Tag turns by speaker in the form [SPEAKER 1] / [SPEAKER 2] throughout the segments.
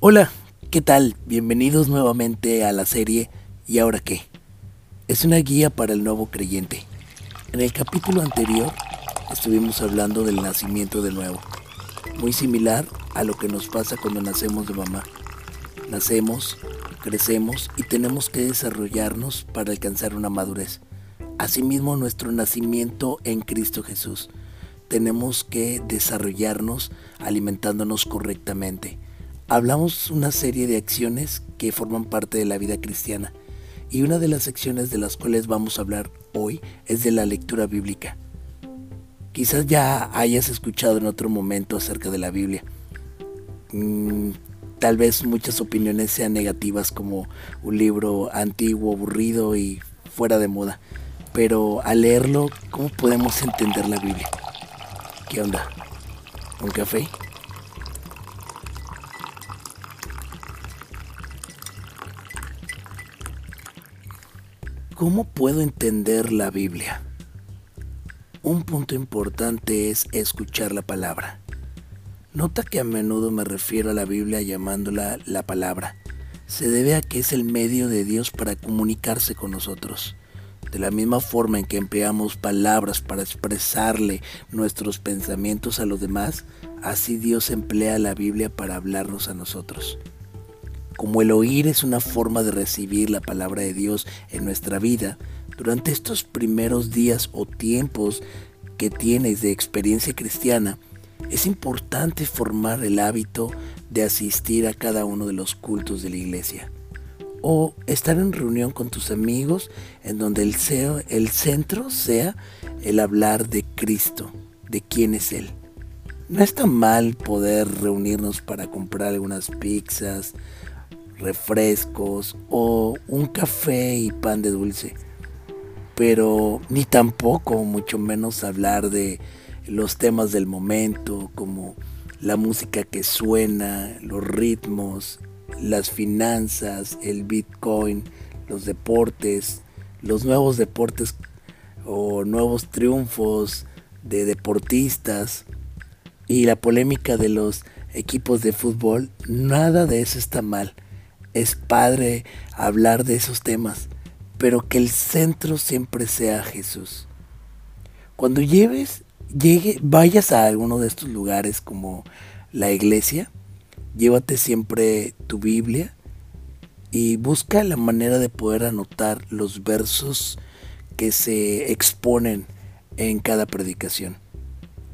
[SPEAKER 1] Hola, ¿qué tal? Bienvenidos nuevamente a la serie ¿Y ahora qué? Es una guía para el nuevo creyente. En el capítulo anterior estuvimos hablando del nacimiento de nuevo, muy similar a lo que nos pasa cuando nacemos de mamá. Nacemos, crecemos y tenemos que desarrollarnos para alcanzar una madurez. Asimismo, nuestro nacimiento en Cristo Jesús. Tenemos que desarrollarnos alimentándonos correctamente hablamos una serie de acciones que forman parte de la vida cristiana y una de las secciones de las cuales vamos a hablar hoy es de la lectura bíblica. Quizás ya hayas escuchado en otro momento acerca de la Biblia. Mm, tal vez muchas opiniones sean negativas como un libro antiguo, aburrido y fuera de moda. Pero al leerlo, ¿cómo podemos entender la Biblia? ¿Qué onda? ¿Un café? ¿Cómo puedo entender la Biblia? Un punto importante es escuchar la palabra. Nota que a menudo me refiero a la Biblia llamándola la palabra. Se debe a que es el medio de Dios para comunicarse con nosotros. De la misma forma en que empleamos palabras para expresarle nuestros pensamientos a los demás, así Dios emplea la Biblia para hablarnos a nosotros. Como el oír es una forma de recibir la palabra de Dios en nuestra vida, durante estos primeros días o tiempos que tienes de experiencia cristiana, es importante formar el hábito de asistir a cada uno de los cultos de la iglesia o estar en reunión con tus amigos en donde el, el centro sea el hablar de Cristo, de quién es Él. No está mal poder reunirnos para comprar algunas pizzas, refrescos o un café y pan de dulce. Pero ni tampoco, mucho menos hablar de los temas del momento, como la música que suena, los ritmos, las finanzas, el Bitcoin, los deportes, los nuevos deportes o nuevos triunfos de deportistas y la polémica de los equipos de fútbol, nada de eso está mal es padre hablar de esos temas, pero que el centro siempre sea Jesús. Cuando lleves, llegue, vayas a alguno de estos lugares como la iglesia, llévate siempre tu Biblia y busca la manera de poder anotar los versos que se exponen en cada predicación.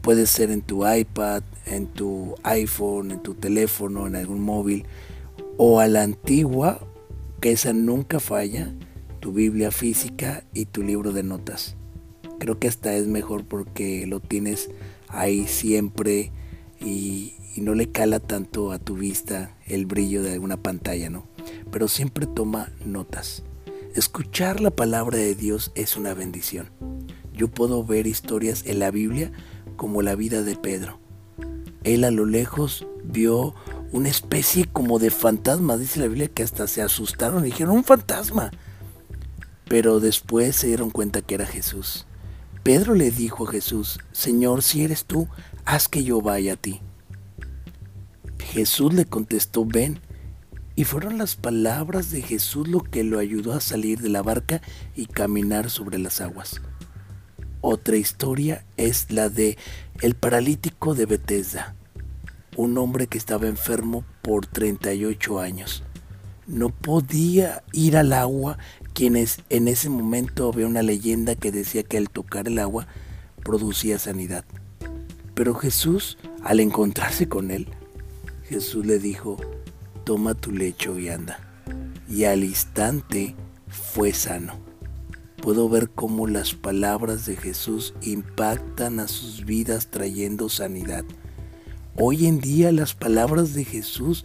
[SPEAKER 1] Puede ser en tu iPad, en tu iPhone, en tu teléfono, en algún móvil o a la antigua, que esa nunca falla, tu Biblia física y tu libro de notas. Creo que esta es mejor porque lo tienes ahí siempre y, y no le cala tanto a tu vista el brillo de alguna pantalla, ¿no? Pero siempre toma notas. Escuchar la palabra de Dios es una bendición. Yo puedo ver historias en la Biblia como la vida de Pedro. Él a lo lejos vio una especie como de fantasma, dice la Biblia, que hasta se asustaron y dijeron, un fantasma. Pero después se dieron cuenta que era Jesús. Pedro le dijo a Jesús, Señor, si eres tú, haz que yo vaya a ti. Jesús le contestó, ven. Y fueron las palabras de Jesús lo que lo ayudó a salir de la barca y caminar sobre las aguas. Otra historia es la de el paralítico de Bethesda un hombre que estaba enfermo por 38 años. No podía ir al agua, quienes en ese momento había una leyenda que decía que al tocar el agua producía sanidad. Pero Jesús, al encontrarse con él, Jesús le dijo, toma tu lecho y anda. Y al instante fue sano. Puedo ver cómo las palabras de Jesús impactan a sus vidas trayendo sanidad. Hoy en día las palabras de Jesús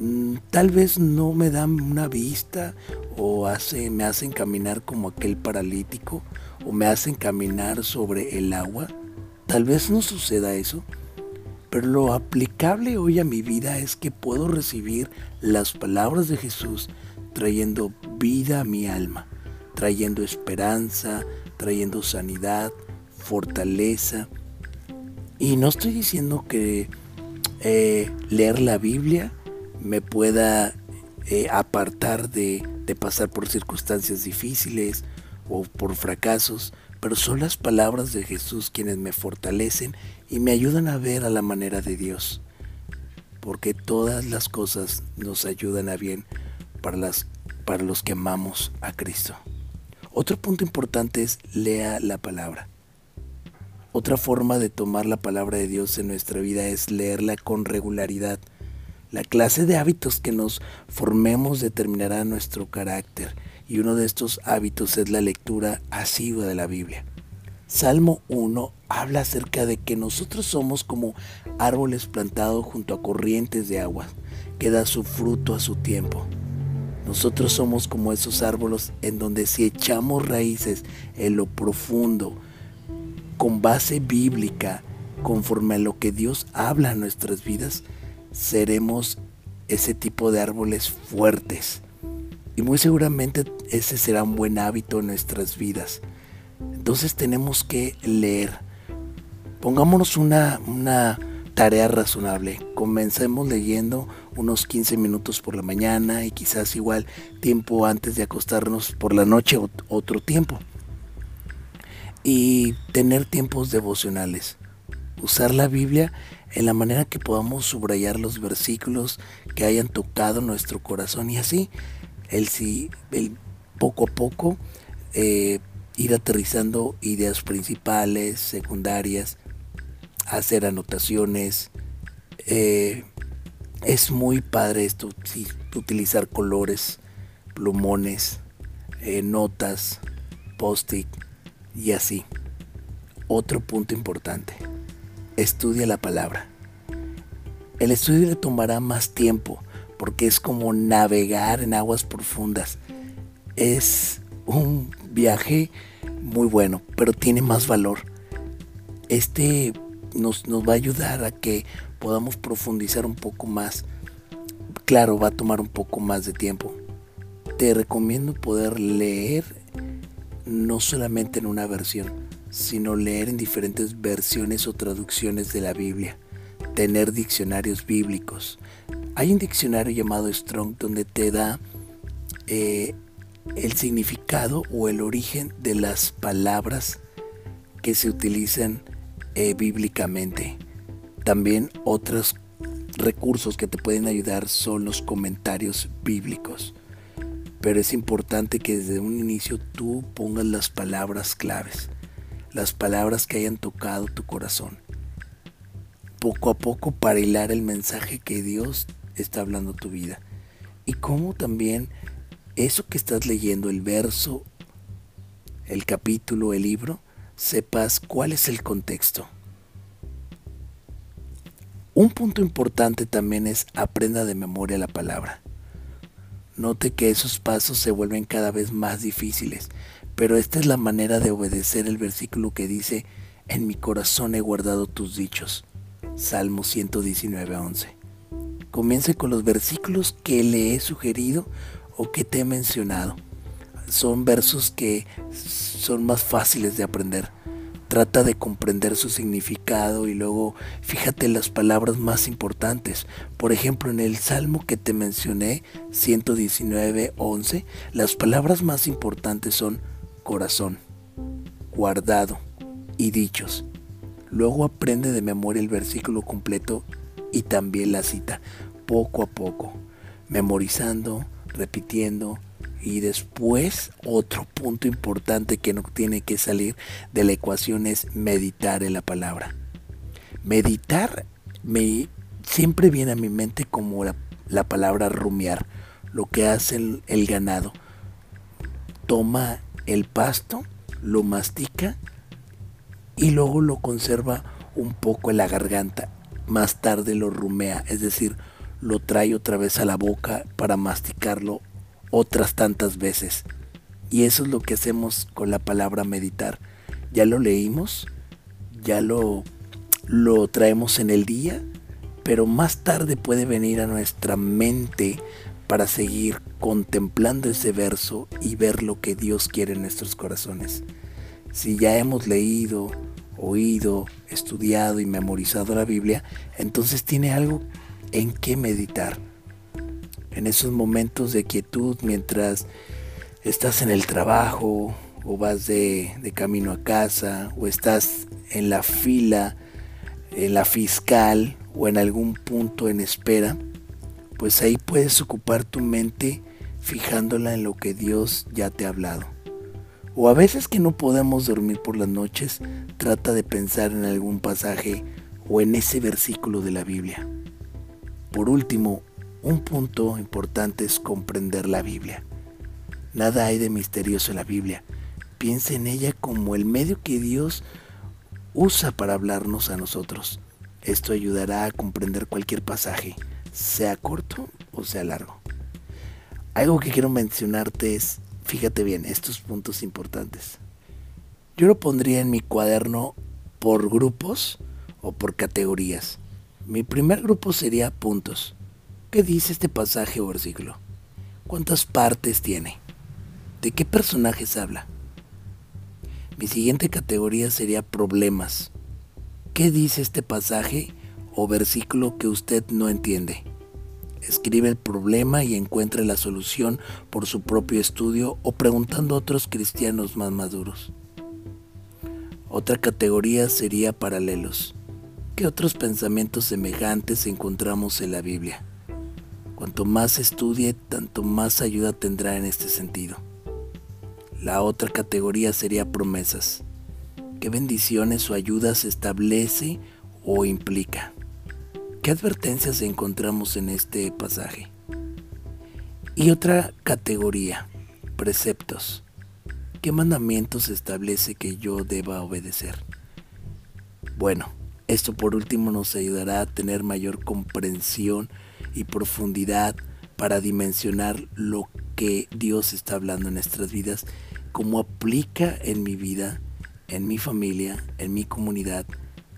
[SPEAKER 1] mm, tal vez no me dan una vista o hace, me hacen caminar como aquel paralítico o me hacen caminar sobre el agua. Tal vez no suceda eso, pero lo aplicable hoy a mi vida es que puedo recibir las palabras de Jesús trayendo vida a mi alma, trayendo esperanza, trayendo sanidad, fortaleza. Y no estoy diciendo que eh, leer la Biblia me pueda eh, apartar de, pasar por circunstancias difíciles o por fracasos, pero son las palabras de Jesús quienes me fortalecen y me ayudan a ver a la manera de Dios, porque todas las cosas nos ayudan a bien para, para los que amamos a Cristo. Otro punto importante es lea la palabra. Otra forma de tomar la palabra de Dios en nuestra vida es leerla con regularidad. La clase de hábitos que nos formemos determinará nuestro carácter y uno de estos hábitos es la lectura asidua de la Biblia. Salmo 1 habla acerca de que nosotros somos como árboles plantados junto a corrientes de agua, que da su fruto a su tiempo. Nosotros somos como esos árboles en donde si echamos raíces en lo profundo, con base bíblica, conforme a lo que Dios habla en nuestras vidas, seremos ese tipo de árboles fuertes. Y muy seguramente ese será un buen hábito en nuestras vidas. Entonces tenemos que leer. Pongámonos una, una tarea razonable. Comencemos leyendo unos 15 minutos por la mañana y quizás igual tiempo antes de acostarnos por la noche otro tiempo y tener tiempos devocionales. Usar la Biblia en la manera que podamos subrayar los versículos que hayan tocado nuestro corazón y así el, el poco a poco eh, ir aterrizando ideas principales, secundarias, hacer anotaciones. Eh, es muy padre esto, utilizar colores, plumones, eh, notas, post-it y así. Otro punto importante. Estudia la palabra. El estudio le tomará más tiempo porque es como navegar en aguas profundas. Es un viaje muy bueno, pero tiene más valor. Este nos, nos va a ayudar a que podamos profundizar un poco más. Claro, va a tomar un poco más de tiempo. Te recomiendo poder leer no solamente en una versión, sino leer en diferentes versiones o traducciones de la Biblia, tener diccionarios bíblicos. Hay un diccionario llamado Strong donde te da eh, el significado o el origen de las palabras que se utilizan eh, bíblicamente. También otros recursos que te pueden ayudar son los comentarios bíblicos pero es importante que desde un inicio tú pongas las palabras claves, las palabras que hayan tocado tu corazón, poco a poco para hilar el mensaje que Dios está hablando a tu vida. Y cómo también eso que estás leyendo, el verso, el capítulo, el libro, sepas cuál es el contexto. Un punto importante también es aprenda de memoria la palabra. Note que esos pasos se vuelven cada vez más difíciles, pero esta es la manera de obedecer el versículo que dice, en mi corazón he guardado tus dichos. Salmo 119, 11. Comience con los versículos que le he sugerido o que te he mencionado. Son versos que son más fáciles de aprender Trata de comprender su significado y luego fíjate las palabras más importantes. Por ejemplo, en el salmo que te mencioné, 119, 11, las palabras más importantes son corazón, guardado y dichos. Luego aprende de memoria el versículo completo y también la cita, poco a poco, memorizando, repitiendo, y después otro punto importante que no tiene que salir de la ecuación es meditar en la palabra. Meditar me siempre viene a mi mente como la, palabra rumiar, lo que hace el, el ganado. Toma el pasto, lo mastica y luego lo conserva un poco en la garganta. Más tarde lo rumea, es decir, lo trae otra vez a la boca para masticarlo otras tantas veces. Y eso es lo que hacemos con la palabra meditar. Ya lo leímos, ya lo, lo traemos en el día, pero más tarde puede venir a nuestra mente para seguir contemplando ese verso y ver lo que Dios quiere en nuestros corazones. Si ya hemos leído, oído, estudiado y memorizado la Biblia, entonces tiene algo en qué meditar En esos momentos de quietud mientras estás en el trabajo o vas de, camino a casa o estás en la fila, en la fiscal o en algún punto en espera, pues ahí puedes ocupar tu mente fijándola en lo que Dios ya te ha hablado. O a veces que no podemos dormir por las noches, trata de pensar en algún pasaje o en ese versículo de la Biblia. Por último, un punto importante es comprender la Biblia. Nada hay de misterioso en la Biblia. Piensa en ella como el medio que Dios usa para hablarnos a nosotros. Esto ayudará a comprender cualquier pasaje, sea corto o sea largo. Algo que quiero mencionarte es Fíjate bien, estos puntos importantes. Yo lo pondría en mi cuaderno por grupos o por categorías. Mi primer grupo sería puntos. ¿Qué dice este pasaje o versículo? ¿Cuántas partes tiene? ¿De qué personajes habla? Mi siguiente categoría sería problemas. ¿Qué dice este pasaje o versículo que usted no entiende? escribe el problema y encuentre la solución por su propio estudio o preguntando a otros cristianos más maduros. Otra categoría sería paralelos. ¿Qué otros pensamientos semejantes encontramos en la Biblia? Cuanto más estudie, tanto más ayuda tendrá en este sentido. La otra categoría sería promesas. ¿Qué bendiciones o ayudas establece o implica? ¿Qué advertencias encontramos en este pasaje? Y otra categoría, preceptos. ¿Qué mandamientos establece que yo deba obedecer? Bueno, esto por último nos ayudará a tener mayor comprensión y profundidad para dimensionar lo que Dios está hablando en nuestras vidas, cómo aplica en mi vida, en mi familia, en mi comunidad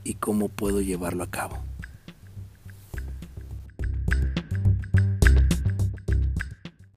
[SPEAKER 1] y cómo puedo llevarlo a cabo.